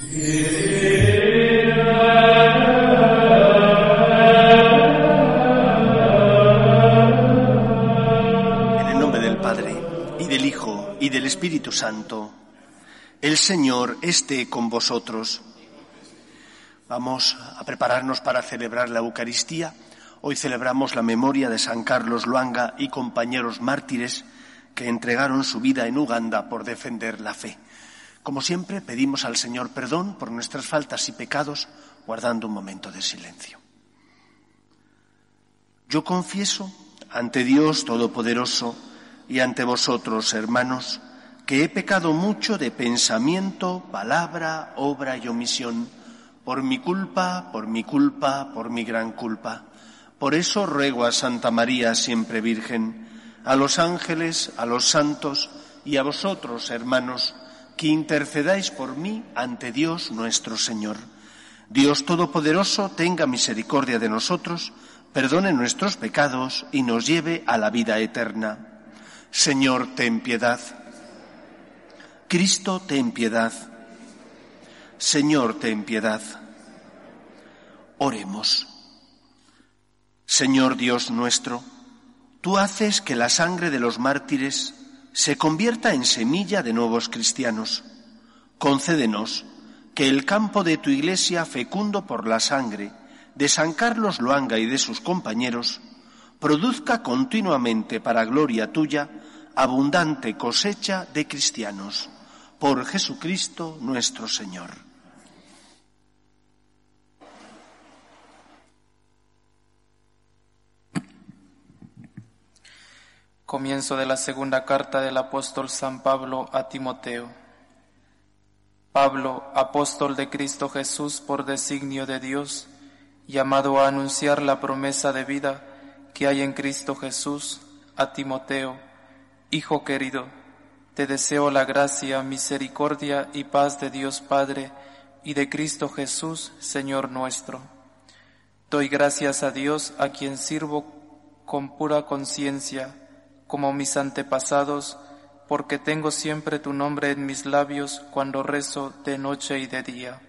En el nombre del Padre, y del Hijo, y del Espíritu Santo, el Señor esté con vosotros. Vamos a prepararnos para celebrar la Eucaristía. Hoy celebramos la memoria de San Carlos Luanga y compañeros mártires que entregaron su vida en Uganda por defender la fe. Como siempre, pedimos al Señor perdón por nuestras faltas y pecados, guardando un momento de silencio. Yo confieso ante Dios Todopoderoso y ante vosotros, hermanos, que he pecado mucho de pensamiento, palabra, obra y omisión, por mi culpa, por mi culpa, por mi gran culpa. Por eso ruego a Santa María, siempre Virgen, a los ángeles, a los santos y a vosotros, hermanos, que intercedáis por mí ante Dios nuestro Señor. Dios Todopoderoso tenga misericordia de nosotros, perdone nuestros pecados y nos lleve a la vida eterna. Señor, ten piedad. Cristo, ten piedad. Señor, ten piedad. Oremos. Señor Dios nuestro, tú haces que la sangre de los mártires se convierta en semilla de nuevos cristianos. Concédenos que el campo de tu iglesia, fecundo por la sangre de San Carlos Loanga y de sus compañeros, produzca continuamente para gloria tuya abundante cosecha de cristianos. Por Jesucristo nuestro Señor. Comienzo de la segunda carta del apóstol San Pablo a Timoteo. Pablo, apóstol de Cristo Jesús por designio de Dios, llamado a anunciar la promesa de vida que hay en Cristo Jesús, a Timoteo, Hijo querido, te deseo la gracia, misericordia y paz de Dios Padre y de Cristo Jesús, Señor nuestro. Doy gracias a Dios a quien sirvo con pura conciencia, como mis antepasados, porque tengo siempre tu nombre en mis labios cuando rezo de noche y de día.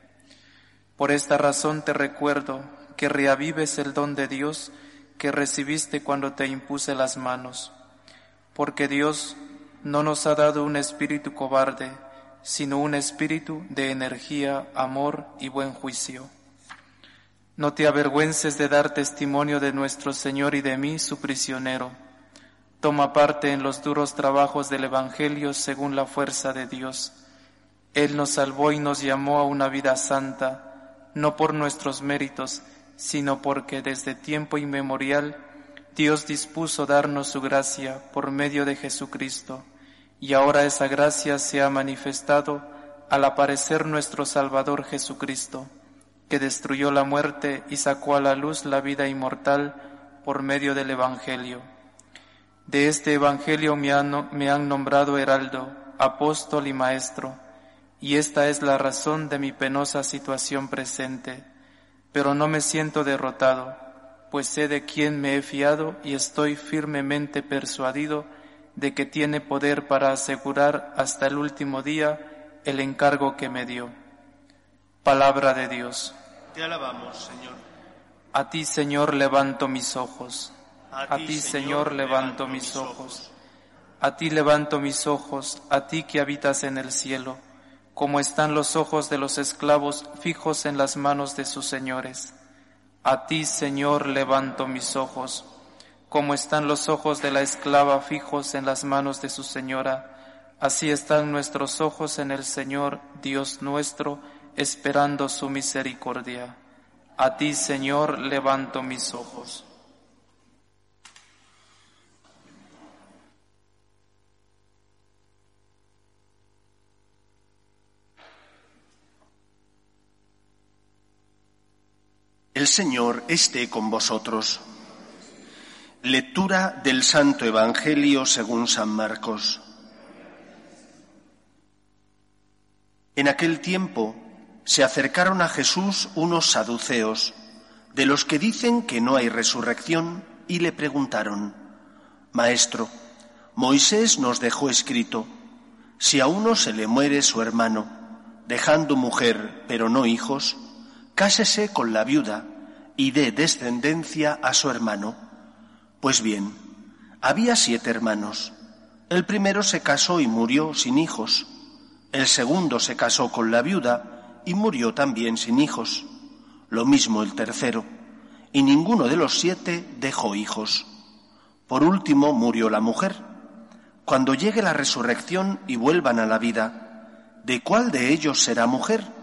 Por esta razón te recuerdo que reavives el don de Dios que recibiste cuando te impuse las manos, porque Dios no nos ha dado un espíritu cobarde, sino un espíritu de energía, amor y buen juicio. No te avergüences de dar testimonio de nuestro Señor y de mí, su prisionero Toma parte en los duros trabajos del Evangelio según la fuerza de Dios. Él nos salvó y nos llamó a una vida santa, no por nuestros méritos, sino porque desde tiempo inmemorial Dios dispuso darnos su gracia por medio de Jesucristo, y ahora esa gracia se ha manifestado al aparecer nuestro Salvador Jesucristo, que destruyó la muerte y sacó a la luz la vida inmortal por medio del Evangelio. De este Evangelio me han, nombrado heraldo, apóstol y maestro, y esta es la razón de mi penosa situación presente. Pero no me siento derrotado, pues sé de quién me he fiado y estoy firmemente persuadido de que tiene poder para asegurar hasta el último día el encargo que me dio. Palabra de Dios. Te alabamos, Señor. A ti, Señor, levanto mis ojos. A ti, Señor, levanto mis ojos. A ti levanto mis ojos, a ti que habitas en el cielo, como están los ojos de los esclavos fijos en las manos de sus señores. A ti, Señor, levanto mis ojos, como están los ojos de la esclava fijos en las manos de su señora. Así están nuestros ojos en el Señor, Dios nuestro, esperando su misericordia. A ti, Señor, levanto mis ojos. El Señor esté con vosotros. Lectura del Santo Evangelio según San Marcos. En aquel tiempo se acercaron a Jesús unos saduceos, de los que dicen que no hay resurrección, y le preguntaron, Maestro, Moisés nos dejó escrito, si a uno se le muere su hermano, dejando mujer pero no hijos, cásese con la viuda y dé descendencia a su hermano. Pues bien, había siete hermanos. El primero se casó y murió sin hijos. El segundo se casó con la viuda y murió también sin hijos. Lo mismo el tercero. Y ninguno de los siete dejó hijos. Por último murió la mujer. Cuando llegue la resurrección y vuelvan a la vida, ¿de cuál de ellos será mujer?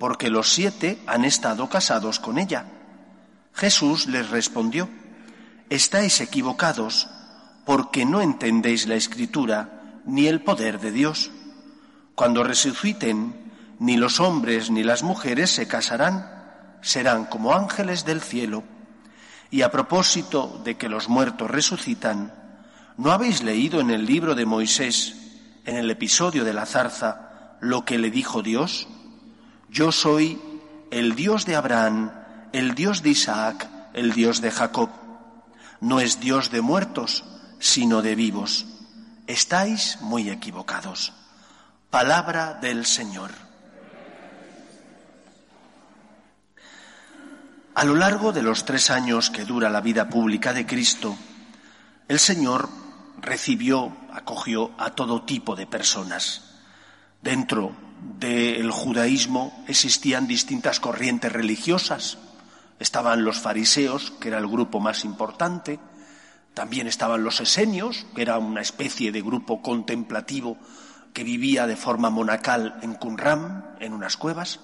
Porque los siete han estado casados con ella. Jesús les respondió, Estáis equivocados porque no entendéis la escritura ni el poder de Dios. Cuando resuciten, ni los hombres ni las mujeres se casarán, serán como ángeles del cielo. Y a propósito de que los muertos resucitan, ¿no habéis leído en el libro de Moisés, en el episodio de la zarza, lo que le dijo Dios? Yo soy el Dios de Abraham, el Dios de Isaac, el Dios de Jacob. No es Dios de muertos, sino de vivos. Estáis muy equivocados. Palabra del Señor. A lo largo de los tres años que dura la vida pública de Cristo, el Señor recibió, acogió a todo tipo de personas. Dentro del judaísmo existían distintas corrientes religiosas. Estaban los fariseos, que era el grupo más importante, también estaban los esenios, que era una especie de grupo contemplativo que vivía de forma monacal en Qumran, en unas cuevas.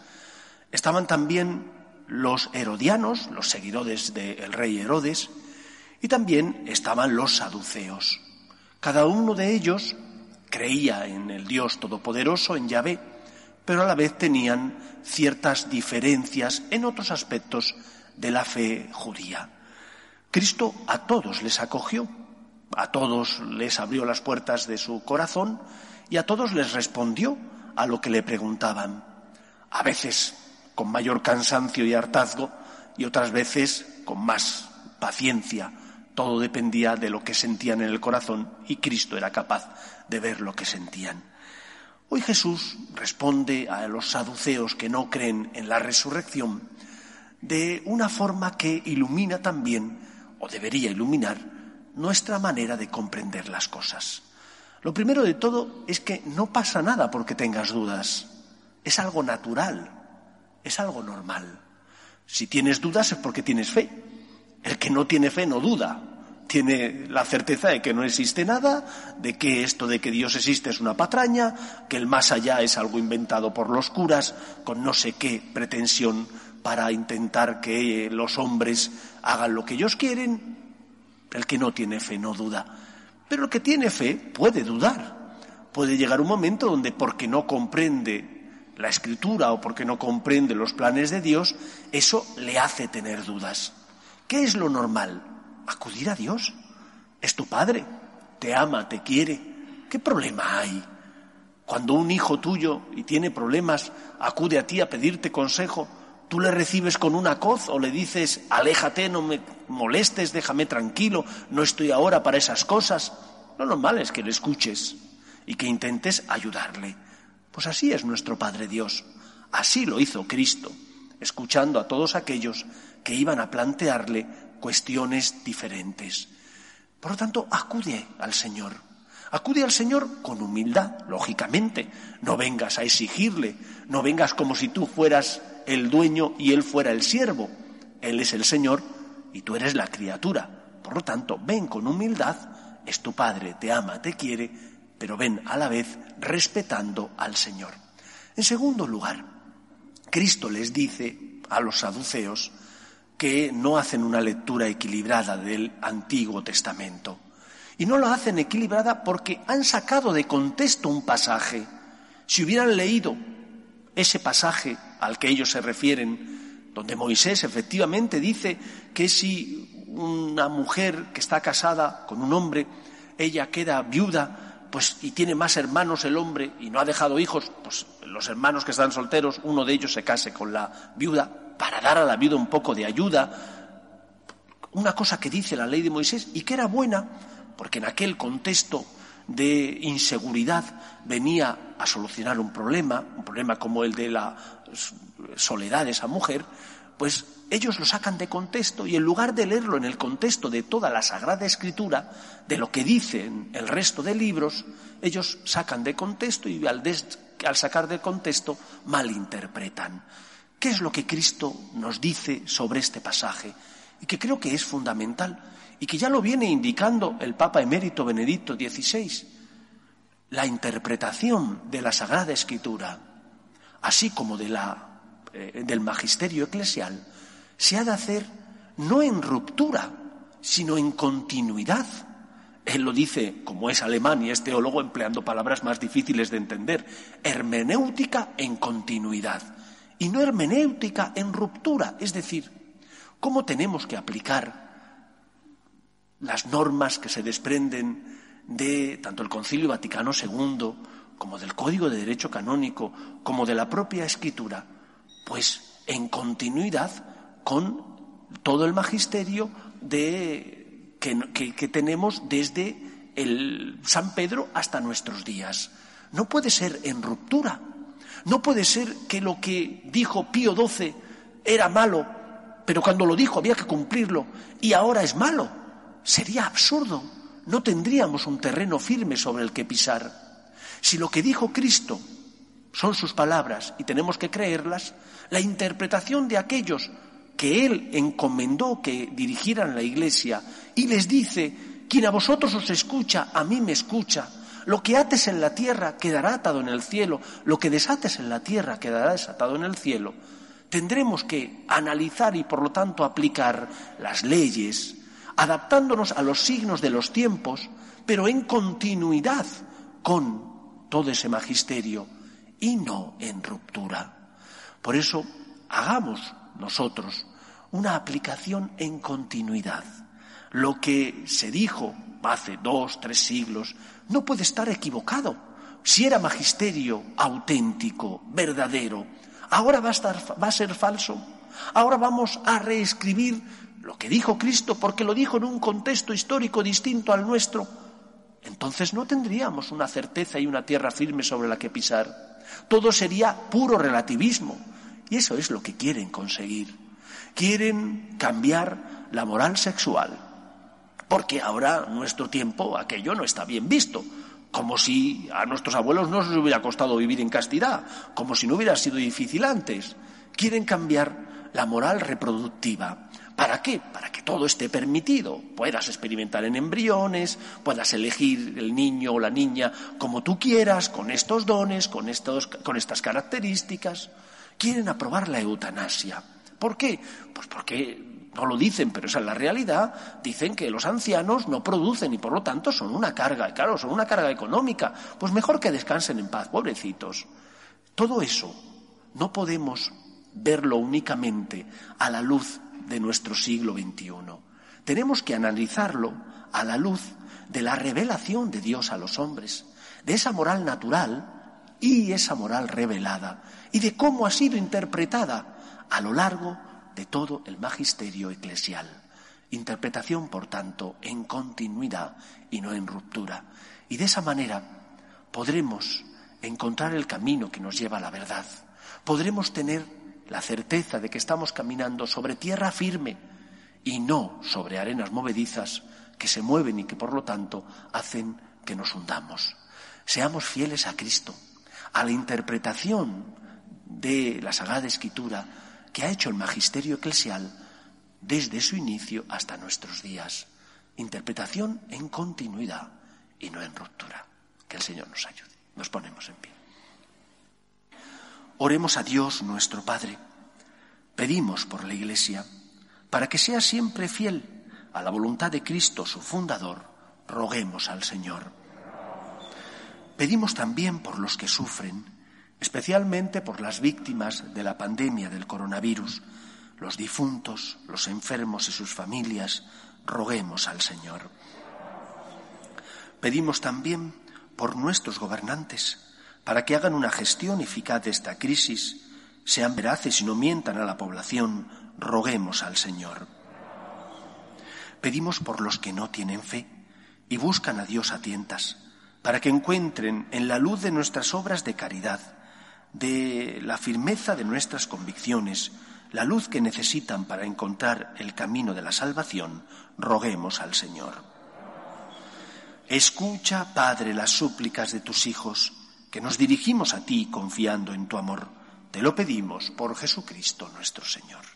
Estaban también los herodianos, los seguidores del rey Herodes, y también estaban los saduceos. Cada uno de ellos creía en el Dios Todopoderoso, en Yahvé, pero a la vez tenían ciertas diferencias en otros aspectos de la fe judía. Cristo a todos les acogió, a todos les abrió las puertas de su corazón y a todos les respondió a lo que le preguntaban. A veces con mayor cansancio y hartazgo y otras veces con más paciencia. Todo dependía de lo que sentían en el corazón y Cristo era capaz de ver lo que sentían. Hoy Jesús responde a los saduceos que no creen en la resurrección de una forma que ilumina también o debería iluminar nuestra manera de comprender las cosas. Lo primero de todo es que no pasa nada porque tengas dudas. Es algo natural, es algo normal. Si tienes dudas es porque tienes fe. El que no tiene fe no duda. Tiene la certeza de que no existe nada, de que esto de que Dios existe es una patraña, que el más allá es algo inventado por los curas con no sé qué pretensión para intentar que los hombres hagan lo que ellos quieren. El que no tiene fe no duda. Pero el que tiene fe puede dudar. Puede llegar un momento donde porque no comprende la escritura o porque no comprende los planes de Dios, eso le hace tener dudas. ¿Qué es lo normal? Acudir a Dios. Es tu padre. Te ama, te quiere. ¿Qué problema hay? Cuando un hijo tuyo y tiene problemas acude a ti a pedirte consejo, tú le recibes con una coz o le dices, aléjate, no me molestes, déjame tranquilo, no estoy ahora para esas cosas. Lo normal es que le escuches y que intentes ayudarle. Pues así es nuestro Padre Dios. Así lo hizo Cristo, escuchando a todos aquellos que iban a plantearle cuestiones diferentes. Por lo tanto, acude al Señor. Acude al Señor con humildad, lógicamente. No vengas a exigirle, no vengas como si tú fueras el dueño y él fuera el siervo. Él es el Señor y tú eres la criatura. Por lo tanto, ven con humildad, es tu Padre, te ama, te quiere, pero ven a la vez respetando al Señor. En segundo lugar, Cristo les dice a los saduceos que no hacen una lectura equilibrada del Antiguo Testamento. Y no lo hacen equilibrada porque han sacado de contexto un pasaje. Si hubieran leído ese pasaje al que ellos se refieren, donde Moisés efectivamente dice que si una mujer que está casada con un hombre, ella queda viuda, pues y tiene más hermanos el hombre y no ha dejado hijos, pues los hermanos que están solteros, uno de ellos se case con la viuda para dar a la viuda un poco de ayuda. Una cosa que dice la ley de Moisés y que era buena, porque en aquel contexto de inseguridad venía a solucionar un problema, un problema como el de la soledad de esa mujer, pues ellos lo sacan de contexto y en lugar de leerlo en el contexto de toda la Sagrada Escritura, de lo que dicen el resto de libros, ellos sacan de contexto y al, al sacar de contexto malinterpretan. ¿Qué es lo que Cristo nos dice sobre este pasaje? Y que creo que es fundamental y que ya lo viene indicando el Papa emérito Benedicto XVI. La interpretación de la Sagrada Escritura, así como de la, eh, del magisterio eclesial, se ha de hacer no en ruptura, sino en continuidad. Él lo dice, como es alemán y es teólogo, empleando palabras más difíciles de entender, hermenéutica en continuidad y no hermenéutica en ruptura, es decir, cómo tenemos que aplicar las normas que se desprenden de tanto el Concilio Vaticano II como del Código de Derecho Canónico, como de la propia Escritura, pues en continuidad con todo el magisterio de, que, tenemos desde el San Pedro hasta nuestros días. No puede ser en ruptura. No puede ser que lo que dijo Pío XII era malo, pero cuando lo dijo había que cumplirlo y ahora es malo. Sería absurdo. No tendríamos un terreno firme sobre el que pisar. Si lo que dijo Cristo son sus palabras y tenemos que creerlas, la interpretación de aquellos que Él encomendó que dirigieran la Iglesia y les dice, quien a vosotros os escucha, a mí me escucha. Lo que ates en la tierra quedará atado en el cielo, lo que desates en la tierra quedará desatado en el cielo. Tendremos que analizar y por lo tanto aplicar las leyes, adaptándonos a los signos de los tiempos, pero en continuidad con todo ese magisterio y no en ruptura. Por eso, hagamos nosotros una aplicación en continuidad. Lo que se dijo hace dos, tres siglos no puede estar equivocado. Si era magisterio auténtico, verdadero, ahora va a, estar, va a ser falso. Ahora vamos a reescribir lo que dijo Cristo porque lo dijo en un contexto histórico distinto al nuestro, entonces no tendríamos una certeza y una tierra firme sobre la que pisar. Todo sería puro relativismo. Y eso es lo que quieren conseguir. Quieren cambiar la moral sexual. Porque ahora, nuestro tiempo, aquello no está bien visto. Como si a nuestros abuelos no les hubiera costado vivir en castidad. Como si no hubiera sido difícil antes. Quieren cambiar la moral reproductiva. ¿Para qué? Para que todo esté permitido. Puedas experimentar en embriones, puedas elegir el niño o la niña como tú quieras, con estos dones, con, estos, con estas características. Quieren aprobar la eutanasia. ¿Por qué? Pues porque no lo dicen, pero esa es la realidad. Dicen que los ancianos no producen y por lo tanto son una carga. Claro, son una carga económica. Pues mejor que descansen en paz, pobrecitos. Todo eso no podemos verlo únicamente a la luz de nuestro siglo XXI. Tenemos que analizarlo a la luz de la revelación de Dios a los hombres, de esa moral natural y esa moral revelada, y de cómo ha sido interpretada a lo largo de todo el magisterio eclesial. Interpretación, por tanto, en continuidad y no en ruptura. Y de esa manera podremos encontrar el camino que nos lleva a la verdad. Podremos tener la certeza de que estamos caminando sobre tierra firme y no sobre arenas movedizas que se mueven y que por lo tanto hacen que nos hundamos. Seamos fieles a Cristo, a la interpretación de la Sagrada Escritura que ha hecho el magisterio eclesial desde su inicio hasta nuestros días. Interpretación en continuidad y no en ruptura. Que el Señor nos ayude. Nos ponemos en pie. Oremos a Dios nuestro Padre. Pedimos por la Iglesia para que sea siempre fiel a la voluntad de Cristo, su fundador. Roguemos al Señor. Pedimos también por los que sufren, especialmente por las víctimas de la pandemia del coronavirus, los difuntos, los enfermos y sus familias. Roguemos al Señor. Pedimos también por nuestros gobernantes, para que hagan una gestión eficaz de esta crisis, sean veraces y no mientan a la población, roguemos al Señor. Pedimos por los que no tienen fe y buscan a Dios a tientas, para que encuentren en la luz de nuestras obras de caridad, de la firmeza de nuestras convicciones, la luz que necesitan para encontrar el camino de la salvación, roguemos al Señor. Escucha, Padre, las súplicas de tus hijos, que nos dirigimos a ti confiando en tu amor. Te lo pedimos por Jesucristo nuestro Señor.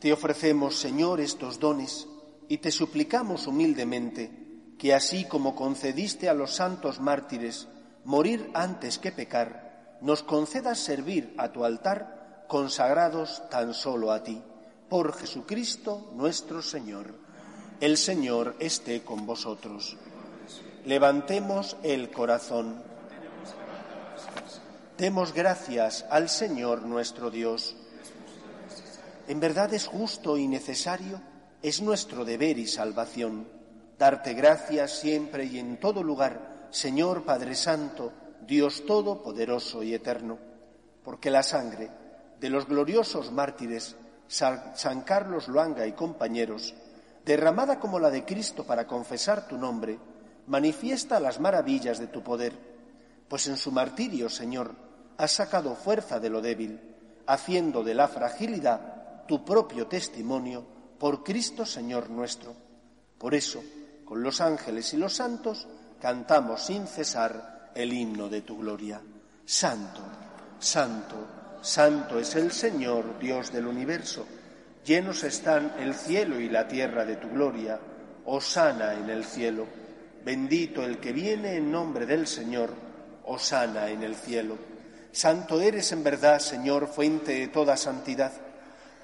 Te ofrecemos, Señor, estos dones y te suplicamos humildemente que así como concediste a los santos mártires morir antes que pecar, nos concedas servir a tu altar consagrados tan solo a ti, por Jesucristo nuestro Señor. El Señor esté con vosotros. Levantemos el corazón. Demos gracias al Señor nuestro Dios. En verdad es justo y necesario, es nuestro deber y salvación, darte gracias siempre y en todo lugar, Señor Padre Santo, Dios Todopoderoso y Eterno, porque la sangre de los gloriosos mártires San Carlos Luanga y compañeros, derramada como la de Cristo para confesar tu nombre, manifiesta las maravillas de tu poder, pues en su martirio, Señor, has sacado fuerza de lo débil, haciendo de la fragilidad tu propio testimonio por Cristo Señor nuestro. Por eso, con los ángeles y los santos, cantamos sin cesar el himno de tu gloria. Santo, santo, santo es el Señor, Dios del universo. Llenos están el cielo y la tierra de tu gloria. Osana en el cielo. Bendito el que viene en nombre del Señor. Osana en el cielo. Santo eres en verdad, Señor, fuente de toda santidad.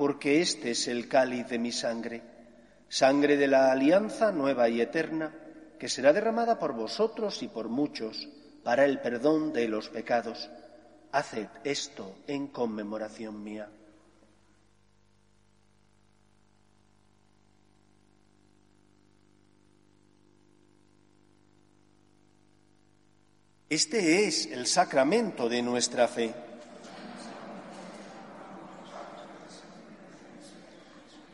porque este es el cáliz de mi sangre, sangre de la alianza nueva y eterna, que será derramada por vosotros y por muchos para el perdón de los pecados. Haced esto en conmemoración mía. Este es el sacramento de nuestra fe.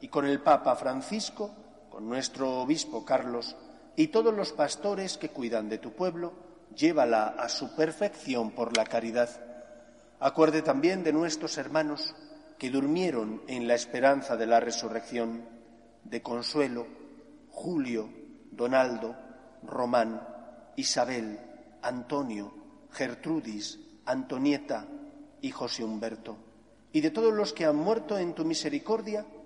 y con el Papa Francisco, con nuestro Obispo Carlos y todos los pastores que cuidan de tu pueblo, llévala a su perfección por la caridad. Acuerde también de nuestros hermanos que durmieron en la esperanza de la resurrección, de Consuelo, Julio, Donaldo, Román, Isabel, Antonio, Gertrudis, Antonieta y José Humberto. Y de todos los que han muerto en tu misericordia,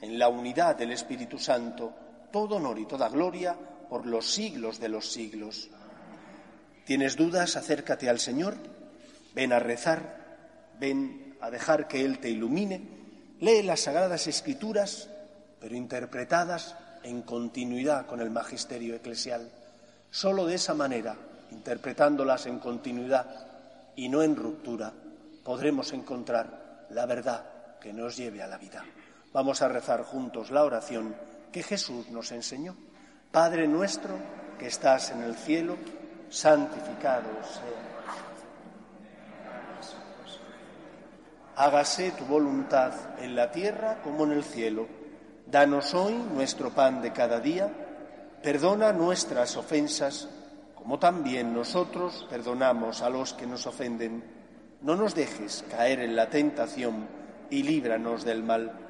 en la unidad del Espíritu Santo, todo honor y toda gloria por los siglos de los siglos. ¿Tienes dudas? Acércate al Señor, ven a rezar, ven a dejar que Él te ilumine, lee las sagradas escrituras, pero interpretadas en continuidad con el magisterio eclesial. Solo de esa manera, interpretándolas en continuidad y no en ruptura, podremos encontrar la verdad que nos lleve a la vida. Vamos a rezar juntos la oración que Jesús nos enseñó. Padre nuestro que estás en el cielo, santificado sea. Hágase tu voluntad en la tierra como en el cielo. Danos hoy nuestro pan de cada día. Perdona nuestras ofensas, como también nosotros perdonamos a los que nos ofenden. No nos dejes caer en la tentación y líbranos del mal.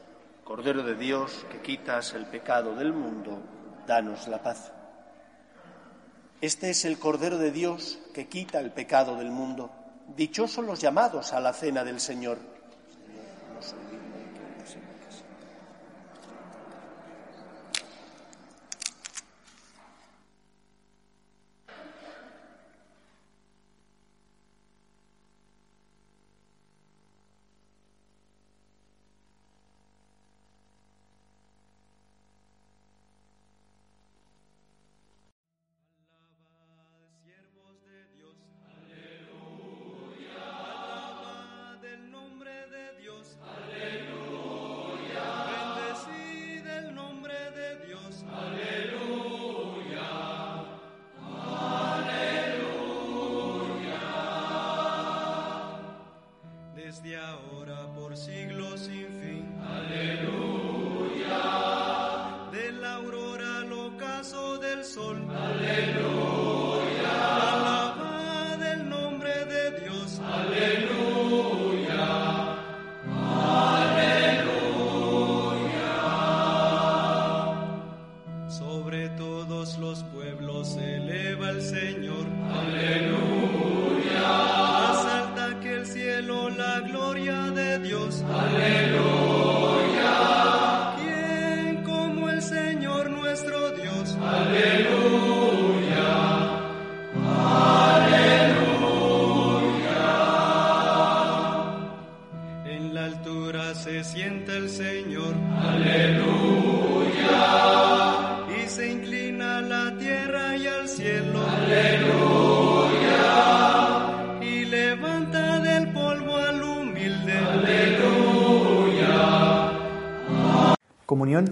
Cordero de Dios, que quitas el pecado del mundo, danos la paz. Este es el Cordero de Dios que quita el pecado del mundo. Dichosos los llamados a la cena del Señor.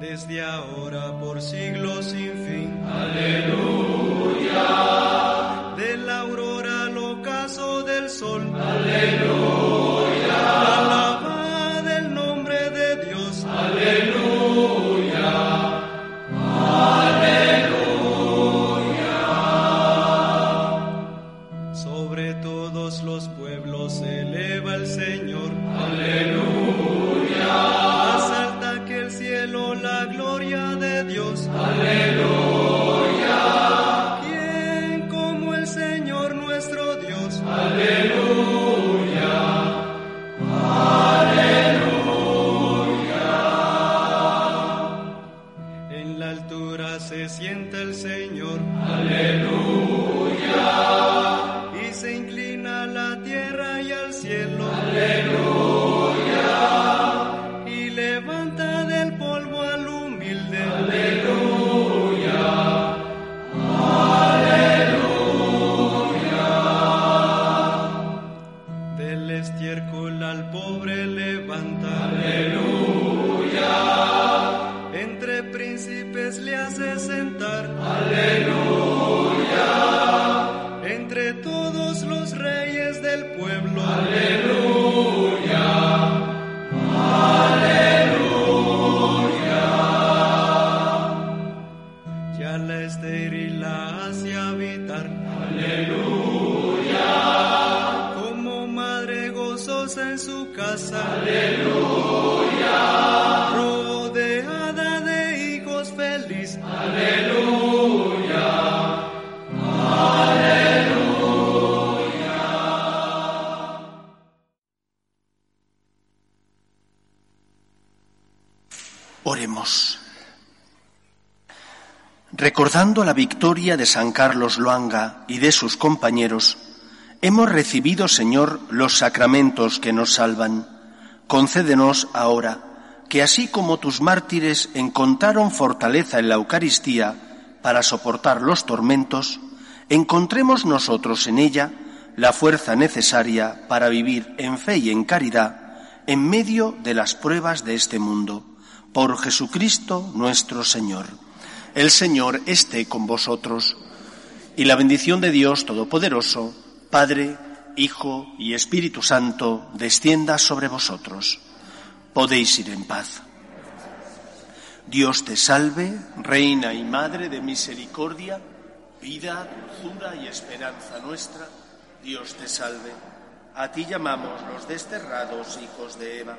Desde ahora por siglos sin fin. Aleluya. De la aurora al ocaso del sol. Aleluya. Recordando la victoria de San Carlos Loanga y de sus compañeros, hemos recibido, Señor, los sacramentos que nos salvan. Concédenos ahora que así como tus mártires encontraron fortaleza en la Eucaristía para soportar los tormentos, encontremos nosotros en ella la fuerza necesaria para vivir en fe y en caridad en medio de las pruebas de este mundo. Por Jesucristo nuestro Señor. El Señor esté con vosotros y la bendición de Dios Todopoderoso, Padre, Hijo y Espíritu Santo, descienda sobre vosotros. Podéis ir en paz. Dios te salve, Reina y Madre de misericordia, vida, dulzura y esperanza nuestra. Dios te salve. A ti llamamos los desterrados hijos de Eva.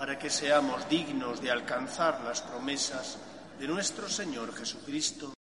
para que seamos dignos de alcanzar las promesas de nuestro Señor Jesucristo.